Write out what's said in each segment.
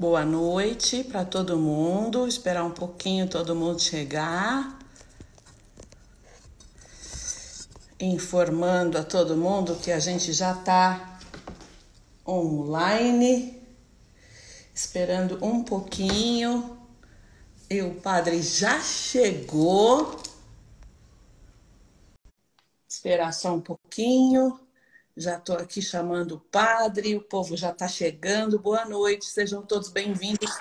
Boa noite para todo mundo. Esperar um pouquinho todo mundo chegar. Informando a todo mundo que a gente já está online. Esperando um pouquinho. E o padre já chegou. Esperar só um pouquinho. Já estou aqui chamando o padre, o povo já está chegando. Boa noite, sejam todos bem-vindos.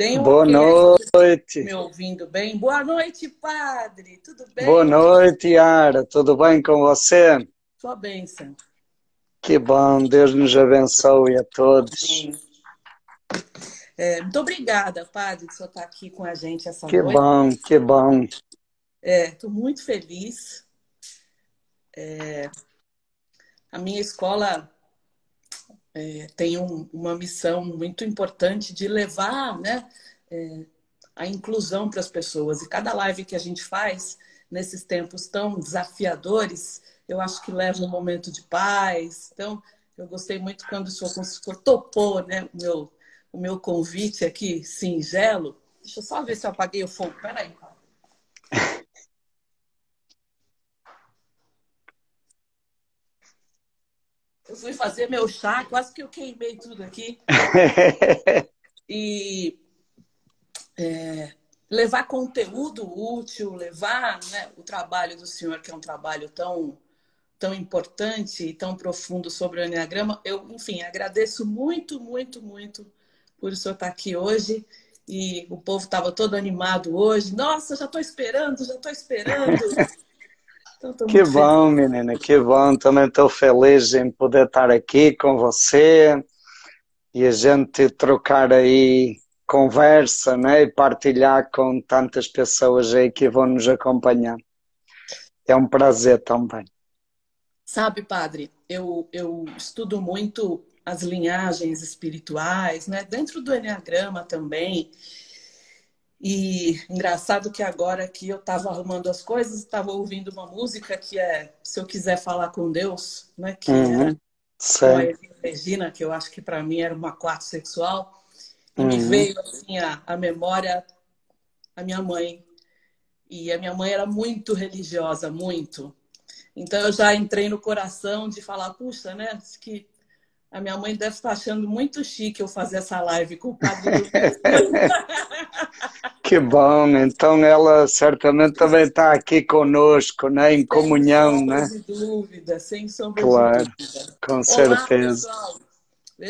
Um Boa noite. Me ouvindo bem? Boa noite, padre. Tudo bem? Boa noite, Yara. Tudo bem com você? Sua bênção. Que bom. Deus nos abençoe a todos. É, muito obrigada, padre, o senhor está aqui com a gente essa que noite. Que bom, que bom. Estou é, muito feliz. É, a minha escola é, tem um, uma missão muito importante de levar né, é, a inclusão para as pessoas. E cada live que a gente faz nesses tempos tão desafiadores, eu acho que leva um momento de paz. Então, eu gostei muito quando o senhor topou né, o, meu, o meu convite aqui, singelo. Deixa eu só ver se eu apaguei o fogo. Peraí. Eu fui fazer meu chá, quase que eu queimei tudo aqui. e é, levar conteúdo útil, levar né, o trabalho do senhor, que é um trabalho tão, tão importante e tão profundo sobre o Enneagrama. Eu, enfim, agradeço muito, muito, muito por o senhor estar aqui hoje. E o povo estava todo animado hoje. Nossa, já estou esperando, já estou esperando. Então, que bom, feliz. menina, que bom. Também estou feliz em poder estar aqui com você e a gente trocar aí conversa né? e partilhar com tantas pessoas aí que vão nos acompanhar. É um prazer também. Sabe, padre, eu, eu estudo muito as linhagens espirituais, né? Dentro do Enneagrama também. E engraçado que agora que eu estava arrumando as coisas, estava ouvindo uma música que é Se Eu Quiser Falar com Deus, né? Que uhum. era Regina, que eu acho que para mim era uma quarto sexual. E uhum. me veio assim a, a memória a minha mãe. E a minha mãe era muito religiosa, muito. Então eu já entrei no coração de falar, puxa, né? Que a minha mãe deve estar achando muito chique eu fazer essa live com o padre. que bom, então ela certamente também está aqui conosco, né? em sem comunhão, né? Sem dúvida, sem sombra claro, de dúvida. Com Olá, certeza. Pessoal.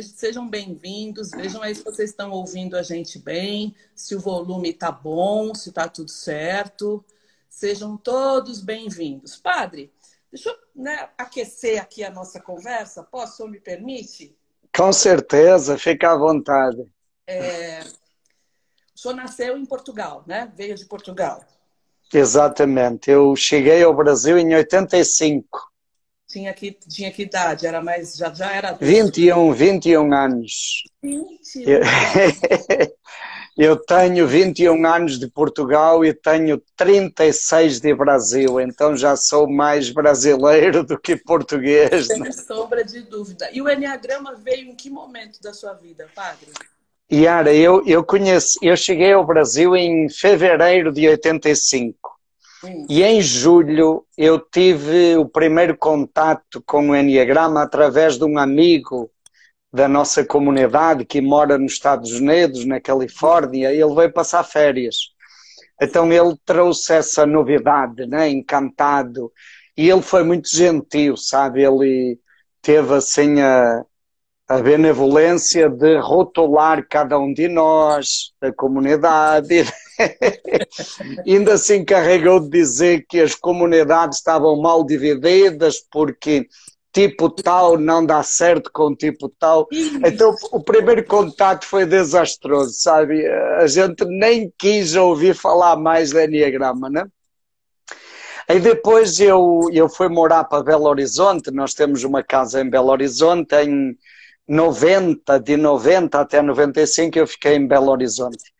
Sejam bem-vindos, vejam aí se vocês estão ouvindo a gente bem, se o volume está bom, se está tudo certo. Sejam todos bem-vindos. Padre, Deixa eu né, aquecer aqui a nossa conversa, posso, me permite? Com certeza, fica à vontade. É... O senhor nasceu em Portugal, né? Veio de Portugal. Exatamente. Eu cheguei ao Brasil em 85. Tinha que, tinha que idade? Era mais, já, já era... 21, 21 anos. 21 eu... Tenho 21 anos de Portugal e tenho 36 de Brasil, então já sou mais brasileiro do que português. Sem né? sombra de dúvida. E o Enneagrama veio em que momento da sua vida, padre? Yara, eu, eu conheço, eu cheguei ao Brasil em fevereiro de 85. Hum. E em julho eu tive o primeiro contato com o Enneagrama através de um amigo da nossa comunidade que mora nos Estados Unidos, na Califórnia, ele veio passar férias. Então ele trouxe essa novidade, né? encantado. E ele foi muito gentil, sabe? Ele teve assim a, a benevolência de rotular cada um de nós, da comunidade. Ainda se encarregou de dizer que as comunidades estavam mal divididas porque tipo tal não dá certo com tipo tal. Então o primeiro contato foi desastroso, sabe? A gente nem quis ouvir falar mais de Enneagrama, né? Aí depois eu, eu fui morar para Belo Horizonte, nós temos uma casa em Belo Horizonte, em 90, de 90 até 95 eu fiquei em Belo Horizonte.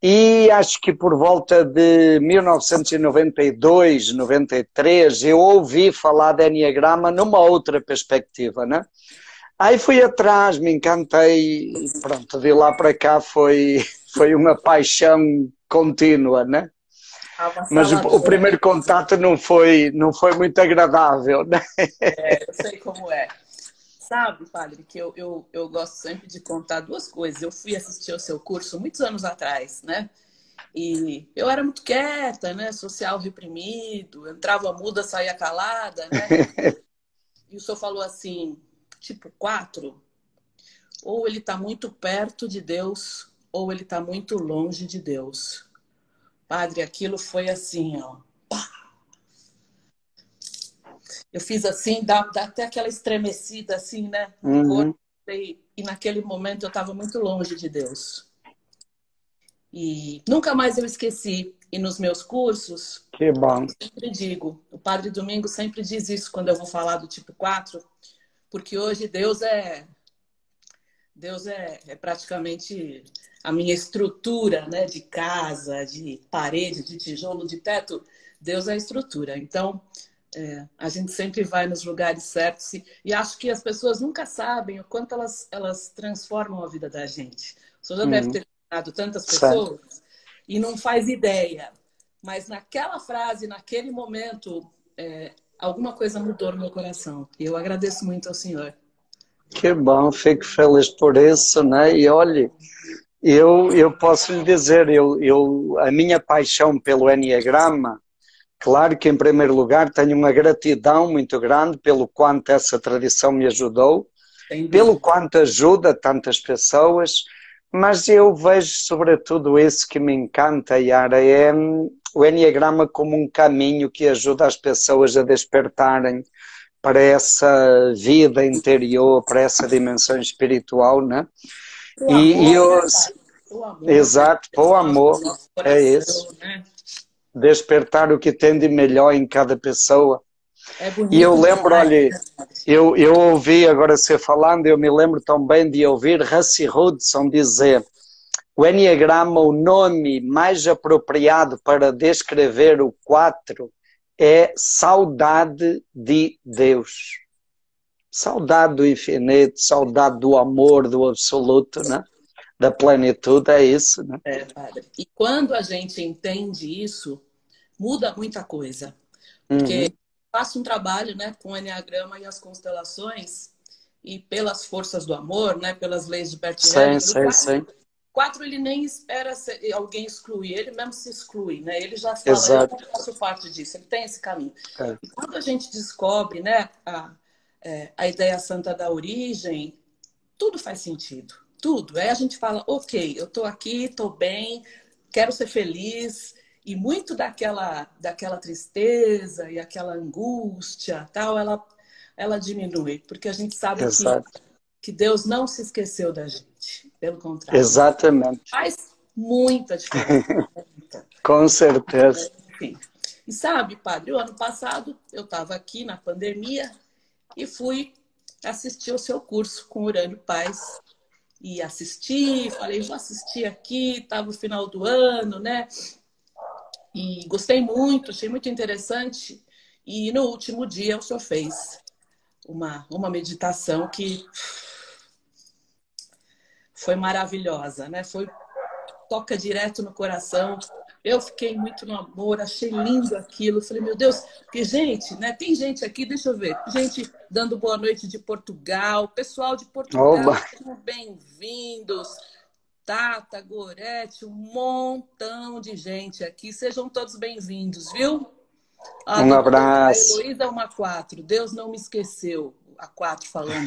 E acho que por volta de 1992, 93, eu ouvi falar de Enneagrama numa outra perspectiva, né? Aí fui atrás, me encantei e pronto, de lá para cá foi, foi uma paixão contínua, né? Mas o, o, primeiro contato não foi, não foi muito agradável, né? É, eu sei como é. Sabe, padre, que eu, eu, eu gosto sempre de contar duas coisas. Eu fui assistir ao seu curso muitos anos atrás, né? E eu era muito quieta, né? Social reprimido, entrava muda, saía calada, né? e o senhor falou assim, tipo, quatro, ou ele está muito perto de Deus, ou ele está muito longe de Deus. Padre, aquilo foi assim, ó. Eu fiz assim, dá, dá, até aquela estremecida, assim, né? Uhum. E, e naquele momento eu estava muito longe de Deus. E nunca mais eu esqueci. E nos meus cursos, que bom. eu sempre digo, o Padre Domingo sempre diz isso quando eu vou falar do tipo 4, porque hoje Deus é Deus é, é praticamente a minha estrutura, né, de casa, de parede, de tijolo, de teto. Deus é a estrutura. Então, é, a gente sempre vai nos lugares certos e, e, acho que as pessoas nunca sabem o quanto elas, elas transformam a vida da gente. O senhor já uhum. deve ter tantas pessoas certo. e não faz ideia. Mas naquela frase, naquele momento, é, alguma coisa mudou no meu coração. E eu agradeço muito ao Senhor. Que bom, fico feliz por isso, né? E olhe, eu, eu posso lhe dizer, eu, eu, a minha paixão pelo Enneagrama, claro que em primeiro lugar tenho uma gratidão muito grande pelo quanto essa tradição me ajudou, pelo quanto ajuda tantas pessoas, mas eu vejo sobretudo isso que me encanta, Yara, é hum, o Enneagrama como um caminho que ajuda as pessoas a despertarem para essa vida interior, para essa dimensão espiritual, né? O e, amor, e eu, o amor, exato, né? o amor, é isso. Né? Despertar o que tem de melhor em cada pessoa. É e eu lembro, olha, eu, eu ouvi agora você falando, eu me lembro também de ouvir Rassi Hudson dizer o Enneagrama, o nome mais apropriado para descrever o 4 é saudade de Deus. Saudade do infinito, saudade do amor, do absoluto, né? da plenitude, é isso. Né? É, padre. E quando a gente entende isso, muda muita coisa. Porque uhum faço um trabalho né, com o Enneagrama e as constelações, e pelas forças do amor, né, pelas leis de Bertinelli. Sim, sim, sim. Quatro, ele nem espera alguém excluir, ele mesmo se exclui, né? Ele já fala, Exato. eu faço parte disso, ele tem esse caminho. É. E quando a gente descobre né, a, é, a ideia santa da origem, tudo faz sentido, tudo. Aí a gente fala, ok, eu estou aqui, estou bem, quero ser feliz, e muito daquela, daquela tristeza e aquela angústia, tal, ela, ela diminui, porque a gente sabe que, que Deus não se esqueceu da gente, pelo contrário. Exatamente. Faz muita diferença. Com certeza. Enfim. E sabe, padre, o ano passado eu estava aqui na pandemia e fui assistir o seu curso com Urânio Paz. E assisti, falei, vou assistir aqui, estava o final do ano, né? E gostei muito, achei muito interessante. E no último dia o senhor fez uma, uma meditação que foi maravilhosa, né? Foi toca direto no coração. Eu fiquei muito no amor, achei lindo aquilo. Falei, meu Deus, porque, gente, né? Tem gente aqui, deixa eu ver, gente dando boa noite de Portugal, pessoal de Portugal, bem-vindos. Tata, Gorete, um montão de gente aqui. Sejam todos bem-vindos, viu? Ah, um abraço. Heloísa é uma quatro. Deus não me esqueceu. A quatro falando.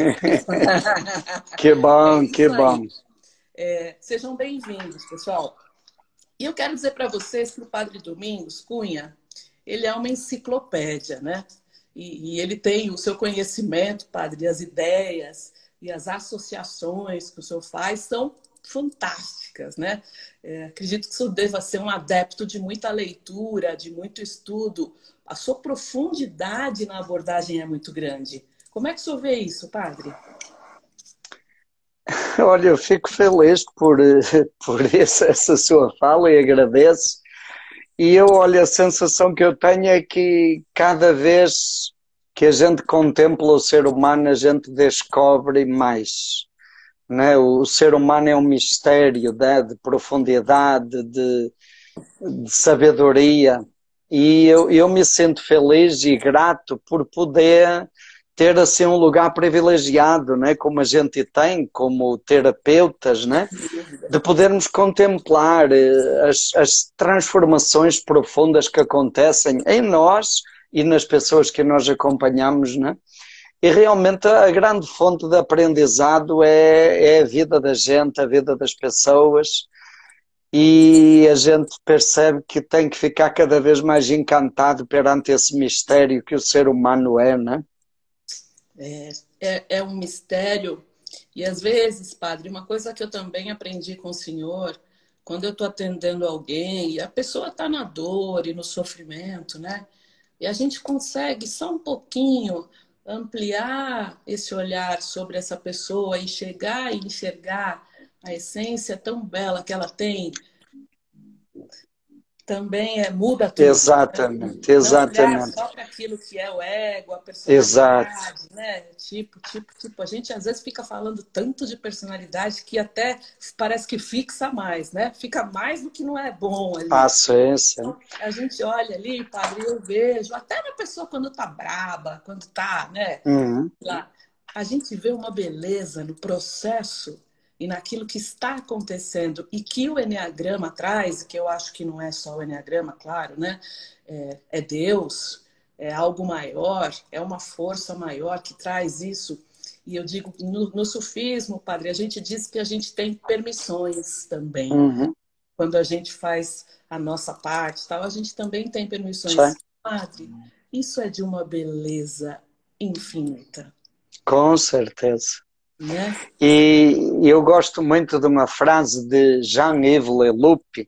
que bom, é que bom. É, sejam bem-vindos, pessoal. E eu quero dizer para vocês que o Padre Domingos Cunha, ele é uma enciclopédia, né? E, e ele tem o seu conhecimento, Padre, as ideias e as associações que o senhor faz são fantásticas, né? É, acredito que o senhor deva ser um adepto de muita leitura, de muito estudo. A sua profundidade na abordagem é muito grande. Como é que o senhor vê isso, padre? Olha, eu fico feliz por, por essa, essa sua fala e agradeço. E eu, olha, a sensação que eu tenho é que cada vez que a gente contempla o ser humano, a gente descobre mais. Né? O ser humano é um mistério né? de profundidade, de, de sabedoria. E eu, eu me sinto feliz e grato por poder ter assim um lugar privilegiado, né? como a gente tem, como terapeutas, né? de podermos contemplar eh, as, as transformações profundas que acontecem em nós e nas pessoas que nós acompanhamos. Né? E realmente a grande fonte de aprendizado é, é a vida da gente, a vida das pessoas, e a gente percebe que tem que ficar cada vez mais encantado perante esse mistério que o ser humano é, né? É, é, é um mistério. E às vezes, padre, uma coisa que eu também aprendi com o senhor, quando eu estou atendendo alguém e a pessoa está na dor e no sofrimento, né? E a gente consegue só um pouquinho ampliar esse olhar sobre essa pessoa e chegar e enxergar a essência tão bela que ela tem também é, muda tudo. Exatamente, né? exatamente. só para aquilo que é o ego, a personalidade, Exato. né? Tipo, tipo, tipo, a gente às vezes fica falando tanto de personalidade que até parece que fixa mais, né? Fica mais do que não é bom ali. A essência. Então, a gente olha ali, padre, eu vejo, até na pessoa quando tá braba, quando tá, né? Uhum. Lá, a gente vê uma beleza no processo e naquilo que está acontecendo e que o Enneagrama traz, que eu acho que não é só o Enneagrama, claro, né? É, é Deus, é algo maior, é uma força maior que traz isso. E eu digo, no, no sufismo, padre, a gente diz que a gente tem permissões também. Uhum. Quando a gente faz a nossa parte, tal, a gente também tem permissões. Sim. Padre, isso é de uma beleza infinita. Com certeza. E eu gosto muito de uma frase de Jean-Yves Leloup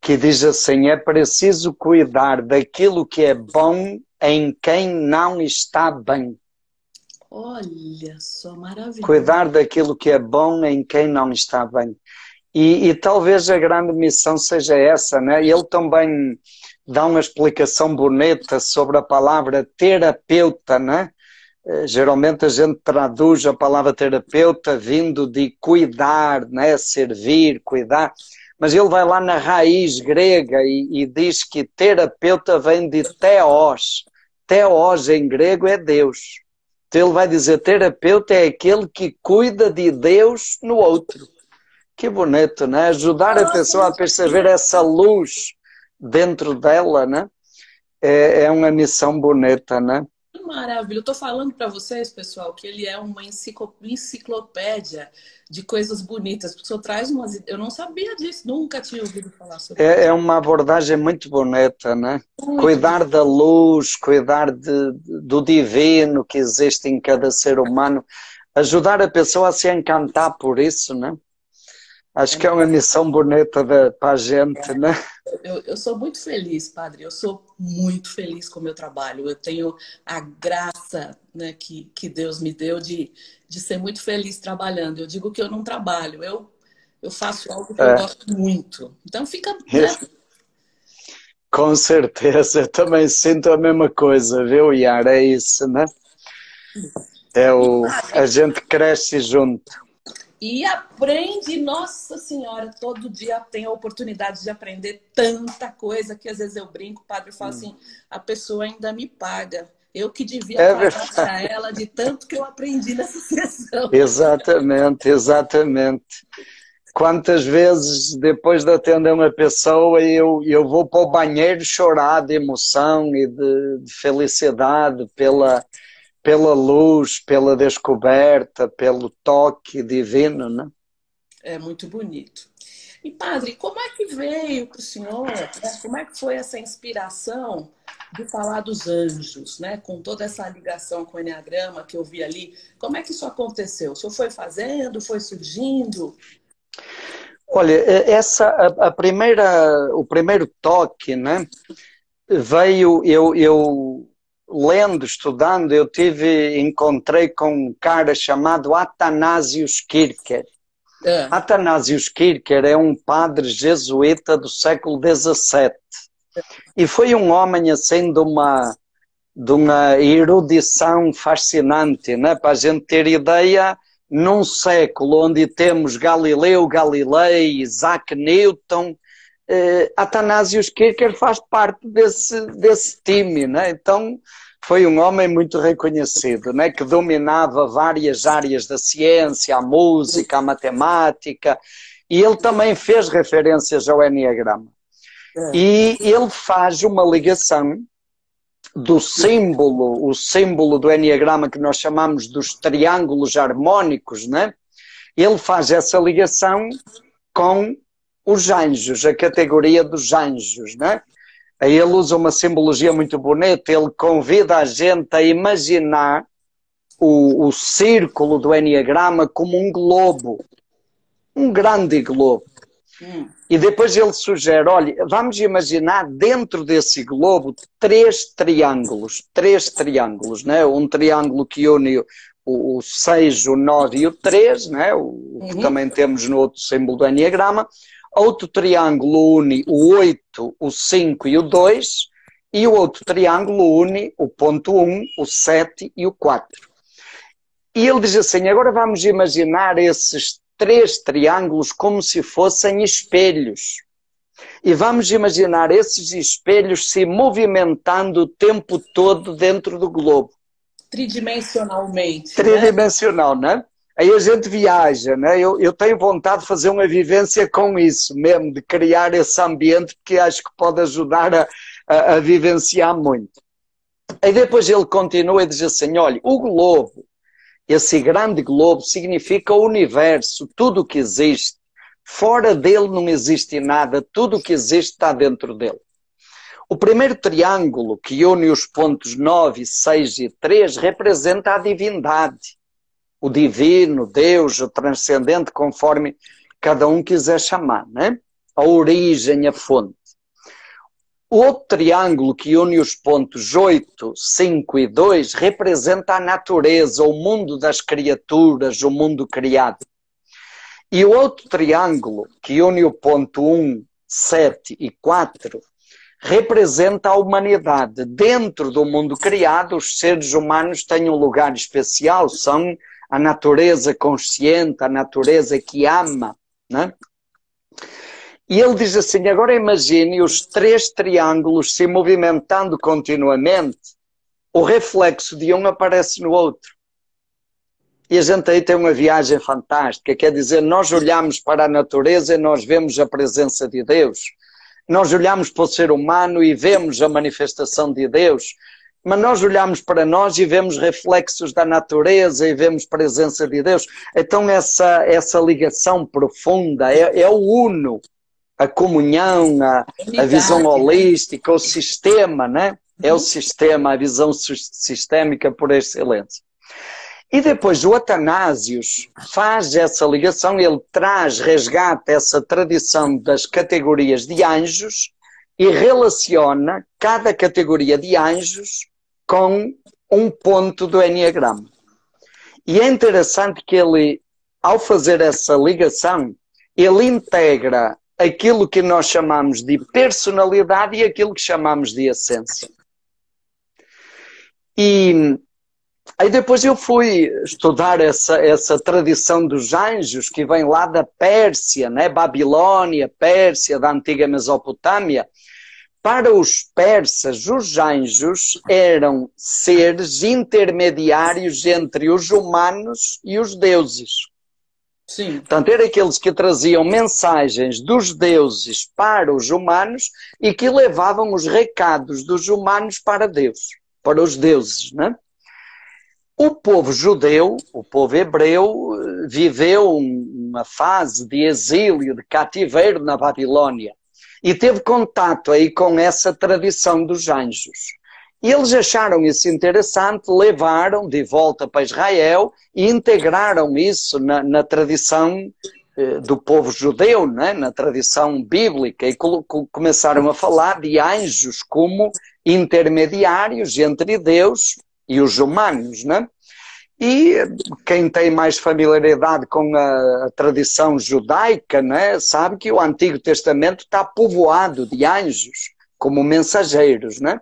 que diz assim: é preciso cuidar daquilo que é bom em quem não está bem. Olha só, maravilha. Cuidar daquilo que é bom em quem não está bem. E, e, talvez a grande missão seja essa, né? Ele também dá uma explicação bonita sobre a palavra terapeuta, né? Eh, geralmente a gente traduz a palavra terapeuta vindo de cuidar, né? servir, cuidar, mas ele vai lá na raiz grega e, e diz que terapeuta vem de teos. Teos em grego é Deus. Então ele vai dizer terapeuta é aquele que cuida de Deus no outro. Que bonito, né? Ajudar a pessoa a perceber essa luz dentro dela, né? É, é uma missão bonita, né? Maravilha. Eu estou falando para vocês, pessoal, que ele é uma enciclopédia de coisas bonitas. Porque o senhor traz umas. Eu não sabia disso, nunca tinha ouvido falar sobre é, isso. É uma abordagem muito bonita, né? Muito cuidar da luz, cuidar de, do divino que existe em cada ser humano, ajudar a pessoa a se encantar por isso, né? Acho que é uma missão bonita para a gente, né? Eu, eu, sou muito feliz, padre. Eu sou muito feliz com o meu trabalho. Eu tenho a graça né, que, que Deus me deu de, de ser muito feliz trabalhando. Eu digo que eu não trabalho, eu, eu faço algo que é. eu gosto muito. Então fica. Né? Com certeza, eu também sinto a mesma coisa, viu, Yara? É isso, né? É o, a gente cresce junto e aprende, nossa senhora, todo dia tem a oportunidade de aprender tanta coisa que às vezes eu brinco, o padre fala hum. assim, a pessoa ainda me paga. Eu que devia é pagar para ela de tanto que eu aprendi nessa sessão. Exatamente, exatamente. Quantas vezes depois de atender uma pessoa eu, eu vou para o banheiro chorar de emoção e de, de felicidade pela, pela luz, pela descoberta, pelo toque divino, né? É muito bonito. E padre, como é que veio para o senhor? Né? Como é que foi essa inspiração de falar dos anjos, né? Com toda essa ligação com o enneagrama que eu vi ali, como é que isso aconteceu? O senhor foi fazendo, foi surgindo? Olha, essa a, a primeira, o primeiro toque, né? Veio eu eu lendo, estudando, eu tive, encontrei com um cara chamado Atanasius Kircher. É. Atanasius Kircher é um padre jesuíta do século XVII. E foi um homem assim de uma, de uma erudição fascinante, né? para a gente ter ideia, num século onde temos Galileu Galilei, Isaac Newton, eh, Atanasius Kircher faz parte desse, desse time, né? então foi um homem muito reconhecido, né? que dominava várias áreas da ciência, a música, a matemática, e ele também fez referências ao Enneagrama. É. E ele faz uma ligação do símbolo, o símbolo do Enneagrama que nós chamamos dos triângulos harmônicos, né? Ele faz essa ligação com os anjos, a categoria dos anjos, né? Aí ele usa uma simbologia muito bonita, ele convida a gente a imaginar o, o círculo do Enneagrama como um globo, um grande globo. Hum. E depois ele sugere, olha, vamos imaginar dentro desse globo três triângulos, três triângulos, né? Um triângulo que une o 6, o 9 e o 3, né? o que uhum. também temos no outro símbolo do Enneagrama. Outro triângulo une o 8, o 5 e o 2. E o outro triângulo une o ponto 1, o 7 e o 4. E ele diz assim: agora vamos imaginar esses três triângulos como se fossem espelhos. E vamos imaginar esses espelhos se movimentando o tempo todo dentro do globo. Tridimensionalmente. Né? Tridimensional, né? né? Aí a gente viaja, né? Eu, eu tenho vontade de fazer uma vivência com isso mesmo, de criar esse ambiente, que acho que pode ajudar a, a, a vivenciar muito. Aí depois ele continua e diz assim: olha, o globo esse grande globo significa o universo, tudo o que existe. Fora dele não existe nada, tudo o que existe está dentro dele. O primeiro triângulo, que une os pontos 9, 6 e 3, representa a divindade. O divino, Deus, o transcendente, conforme cada um quiser chamar, né? A origem, a fonte. O outro triângulo que une os pontos 8, 5 e 2 representa a natureza, o mundo das criaturas, o mundo criado. E o outro triângulo que une o ponto 1, 7 e 4 representa a humanidade. Dentro do mundo criado, os seres humanos têm um lugar especial, são a natureza consciente, a natureza que ama. Né? E ele diz assim: agora imagine os três triângulos se movimentando continuamente, o reflexo de um aparece no outro. E a gente aí tem uma viagem fantástica, quer dizer, nós olhamos para a natureza e nós vemos a presença de Deus. Nós olhamos para o ser humano e vemos a manifestação de Deus. Mas nós olhamos para nós e vemos reflexos da natureza e vemos presença de Deus. Então essa, essa ligação profunda é, é o uno a comunhão, a, a visão holística, o sistema, né? É o sistema, a visão sistémica por excelência. E depois o Atanásios faz essa ligação, ele traz, resgata essa tradição das categorias de anjos e relaciona cada categoria de anjos com um ponto do Enneagrama. E é interessante que ele, ao fazer essa ligação, ele integra aquilo que nós chamamos de personalidade e aquilo que chamamos de essência. E aí depois eu fui estudar essa, essa tradição dos anjos que vem lá da Pérsia, né? Babilônia, Pérsia, da antiga Mesopotâmia. Para os persas, os anjos eram seres intermediários entre os humanos e os deuses. Sim. Portanto, eram aqueles que traziam mensagens dos deuses para os humanos e que levavam os recados dos humanos para Deus, para os deuses. Né? O povo judeu, o povo hebreu, viveu uma fase de exílio, de cativeiro na Babilônia e teve contato aí com essa tradição dos anjos. Eles acharam isso interessante, levaram de volta para Israel e integraram isso na, na tradição eh, do povo judeu, né? na tradição bíblica, e começaram a falar de anjos como intermediários entre Deus e os humanos. Né? E quem tem mais familiaridade com a, tradição judaica né, sabe que o Antigo Testamento está povoado de anjos como mensageiros. Né?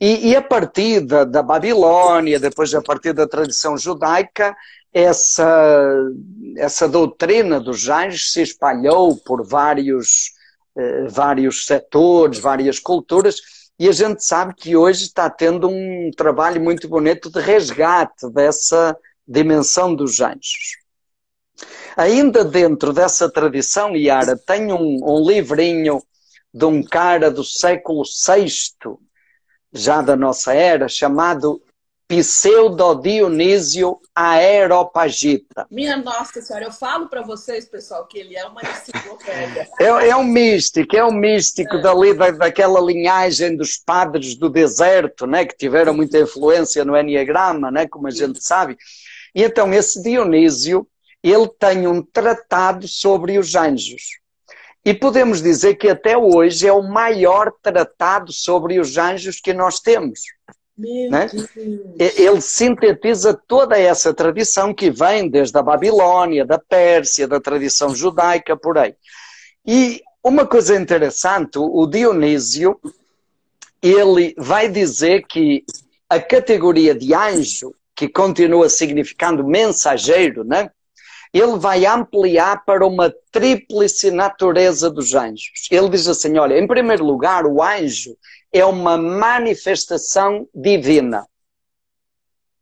E, e a partir da, da, Babilônia, depois a partir da tradição judaica, essa, essa doutrina dos anjos se espalhou por vários, eh, vários setores, várias culturas, e a gente sabe que hoje está tendo um trabalho muito bonito de resgate dessa dimensão dos anjos. Ainda dentro dessa tradição, Yara, tem um, um livrinho de um cara do século VI, já da nossa era, chamado Pseudo Dionísio Aeropagita. Minha Nossa Senhora, eu falo para vocês, pessoal, que ele é uma enciclopédia. É, é um místico, é um místico é. dali, da, daquela linhagem dos padres do deserto, né, que tiveram muita influência no Enneagrama, né, como a gente sabe. E então esse Dionísio, ele tem um tratado sobre os anjos. E podemos dizer que até hoje é o maior tratado sobre os anjos que nós temos. Né? Ele sintetiza toda essa tradição que vem desde a Babilônia, da Pérsia, da tradição judaica, por aí. E uma coisa interessante, o Dionísio, ele vai dizer que a categoria de anjo, que continua significando mensageiro, né? ele vai ampliar para uma tríplice natureza dos anjos. Ele diz assim: olha, em primeiro lugar, o anjo é uma manifestação divina.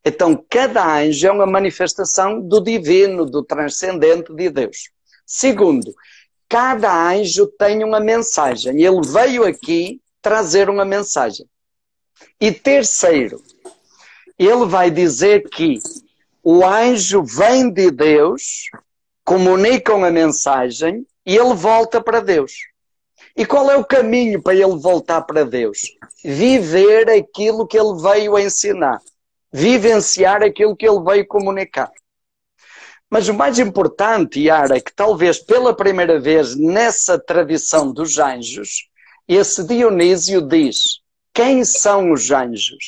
Então, cada anjo é uma manifestação do divino, do transcendente de Deus. Segundo, cada anjo tem uma mensagem. Ele veio aqui trazer uma mensagem. E terceiro, ele vai dizer que o anjo vem de Deus, comunica a mensagem e ele volta para Deus. E qual é o caminho para ele voltar para Deus? Viver aquilo que ele veio ensinar. Vivenciar aquilo que ele veio comunicar. Mas o mais importante, Yara, é que talvez pela primeira vez nessa tradição dos anjos, esse Dionísio diz: quem são os anjos?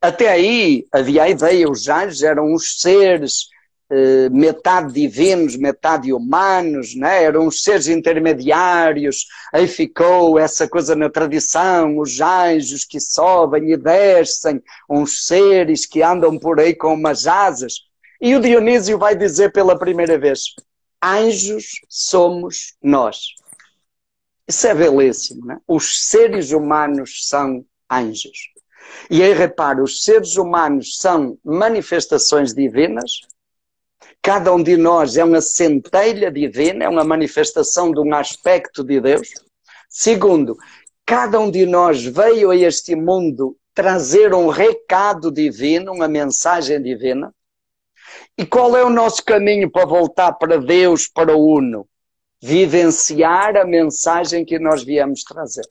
Até aí havia a ideia, os anjos eram os seres eh, metade divinos, metade humanos, né? eram os seres intermediários, aí ficou essa coisa na tradição, os anjos que sobem e descem, uns seres que andam por aí com umas asas. E o Dionísio vai dizer pela primeira vez: anjos somos nós. Isso é belíssimo, né? Os seres humanos são anjos. E aí repara, os seres humanos são manifestações divinas, cada um de nós é uma centelha divina, é uma manifestação de um aspecto de Deus. Segundo, cada um de nós veio a este mundo trazer um recado divino, uma mensagem divina. E qual é o nosso caminho para voltar para Deus, para o Uno? Vivenciar a mensagem que nós viemos trazer.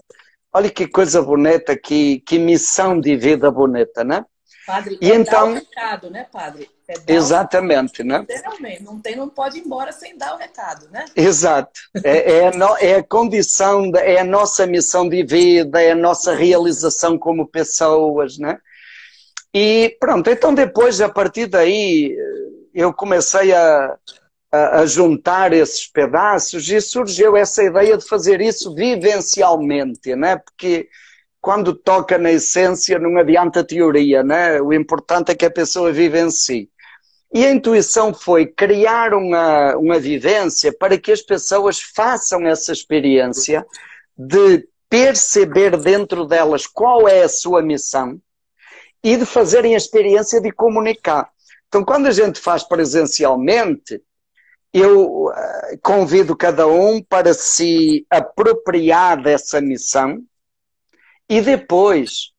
Olha que coisa bonita, que, que missão de vida bonita, né? Padre, e é então, o recado, né, padre? É exatamente, né? Literalmente, não, tem, não pode ir embora sem dar o recado, né? Exato. É, é, a, no, é a condição, é a nossa missão de vida, é a nossa realização como pessoas, né? E pronto, então depois, a partir daí, eu comecei a, a, a, juntar esses pedaços e surgiu essa ideia de fazer isso vivencialmente, né? porque quando toca na essência não adianta teoria, né? o importante é que a pessoa vive em si. E a intuição foi criar uma, uma vivência para que as pessoas façam essa experiência de perceber dentro delas qual é a sua missão e de fazerem a experiência de comunicar. Então, quando a gente faz presencialmente, eu eh, convido cada um para se apropriar dessa missão e depois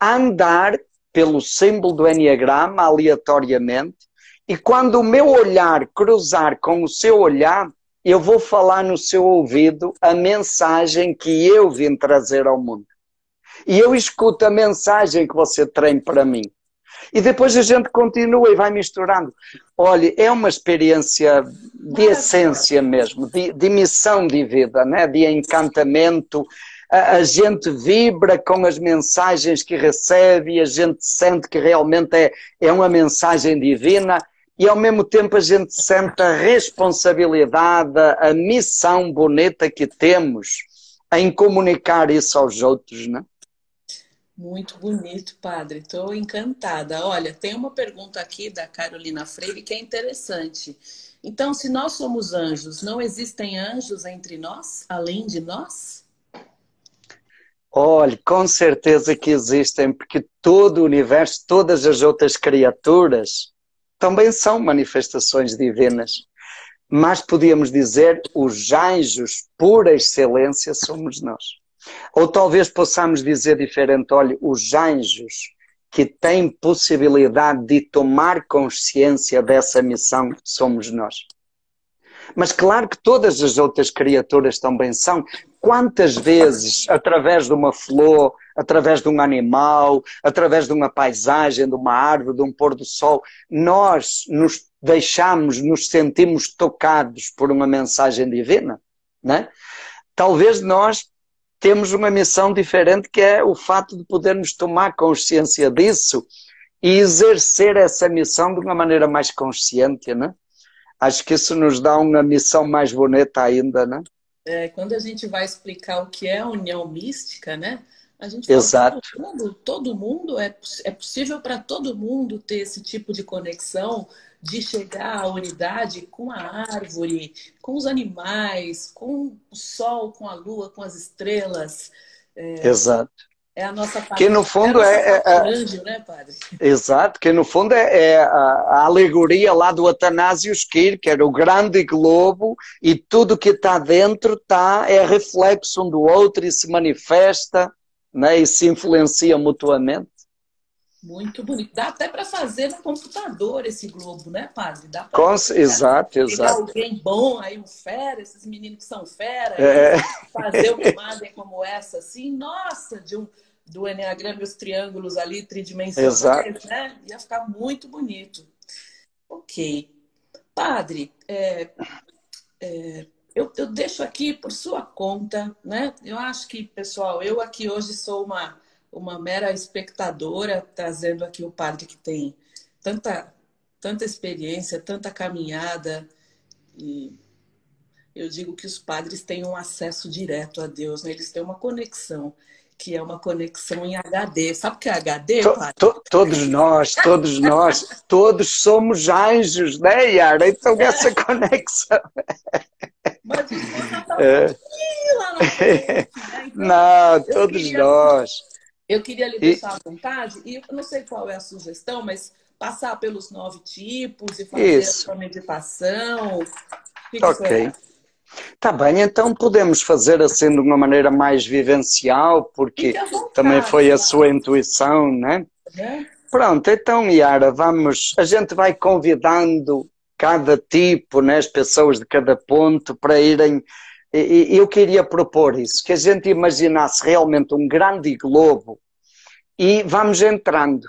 andar pelo símbolo do Enneagrama aleatoriamente e quando o meu olhar cruzar com o seu olhar, eu vou falar no seu ouvido a mensagem que eu vim trazer ao mundo. E eu escuto a mensagem que você tem para mim. E depois a gente continua e vai misturando. Olha, é uma experiência de essência mesmo, de, de missão de vida, né? de encantamento. A, a, gente vibra com as mensagens que recebe, a gente sente que realmente é, é uma mensagem divina e ao mesmo tempo a gente sente a responsabilidade, a missão bonita que temos em comunicar isso aos outros, né? Muito bonito, padre. Estou encantada. Olha, tem uma pergunta aqui da Carolina Freire que é interessante. Então, se nós somos anjos, não existem anjos entre nós, além de nós? Olha, com certeza que existem, porque todo o universo, todas as outras criaturas também são manifestações divinas. Mas podíamos dizer, os anjos, por excelência, somos nós. Ou talvez possamos dizer diferente, olha, os anjos que têm possibilidade de tomar consciência dessa missão somos nós. Mas claro que todas as outras criaturas também são. Quantas vezes, através de uma flor, através de um animal, através de uma paisagem, de uma árvore, de um pôr do sol, nós nos deixamos, nos sentimos tocados por uma mensagem divina, né? Talvez nós temos uma missão diferente que é o fato de podermos tomar consciência disso e exercer essa missão de uma maneira mais consciente, né? Acho que isso nos dá uma missão mais bonita ainda, né? É, quando a gente vai explicar o que é a união mística, né? A gente Exato. Fala, todo mundo, todo mundo é, é possível para todo mundo ter esse tipo de conexão de chegar à unidade com a árvore, com os animais, com o sol, com a lua, com as estrelas. É, Exato. É a nossa parte. Que no fundo é. é, anjo, né, padre? Exato, que no fundo é, é a, a, alegoria lá do Atanásio Kircher, o grande globo, e tudo que está dentro tá, é reflexo um do outro e se manifesta né, e se influencia mutuamente. Muito bonito. Dá até para fazer no computador esse globo, né, padre? Dá pra Com, exato, exato. alguém bom aí, um fera, esses meninos que são fera, é. fazer uma imagem como essa, assim, nossa, de um, do Enneagrama e os triângulos ali tridimensionais, exato. né? Ia ficar muito bonito. Ok. Padre, é, é, eu, eu deixo aqui por sua conta, né? Eu acho que, pessoal, eu aqui hoje sou uma uma mera espectadora, trazendo aqui o padre que tem tanta, tanta experiência, tanta caminhada. E eu digo que os padres têm um acesso direto a Deus, né? eles têm uma conexão, que é uma conexão em HD. Sabe o que é HD, padre? To, todos nós, todos nós, todos somos anjos, né, Yara? Então essa conexão. Mas tá é. frente, né? então, Não, todos nós. Eu queria lhe deixar à vontade, e eu não sei qual é a sugestão, mas passar pelos nove tipos e fazer Isso. a sua meditação. Ok. Tá bem, então podemos fazer assim de uma maneira mais vivencial, porque vontade, também foi a sua intuição, né? É. Pronto, então, Yara, vamos. A gente vai convidando cada tipo, né, as pessoas de cada ponto, para irem eu queria propor isso, que a gente imaginasse realmente um grande globo e vamos entrando,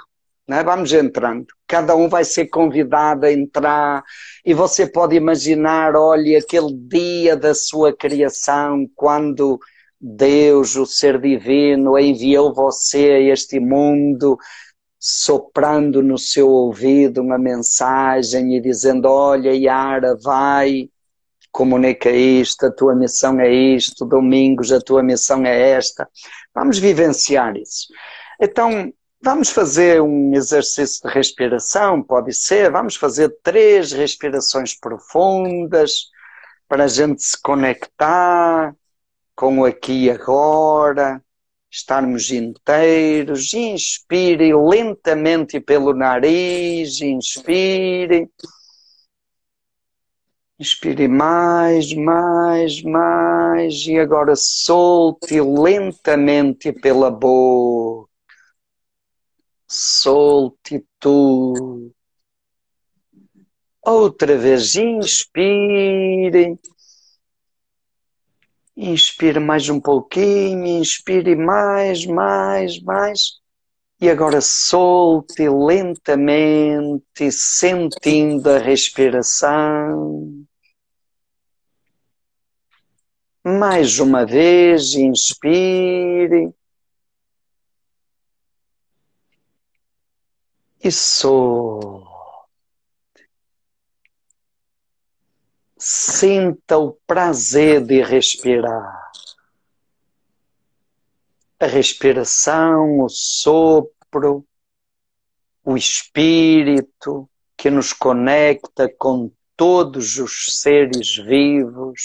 né? vamos entrando. Cada um vai ser convidado a entrar e você pode imaginar, olha, aquele dia da sua criação, quando Deus, o ser divino, enviou você a este mundo, soprando no seu ouvido uma mensagem e dizendo, olha, Yara, vai comunica isto, a tua missão é isto, domingos a tua missão é esta. Vamos vivenciar isso. Então, vamos fazer um exercício de respiração, pode ser, vamos fazer três respirações profundas para a gente se conectar com o aqui e agora, estarmos inteiros. Inspire lentamente pelo nariz, inspire. Inspire mais, mais, mais e agora solte lentamente pela boca. Solte tudo. Outra vez, inspire. Inspire mais um pouquinho, inspire mais, mais, mais. E agora solte lentamente, sentindo a respiração. Mais uma vez, inspire. E solte. Sinta o prazer de respirar. a respiração, o sopro, o espírito que nos conecta com todos os seres vivos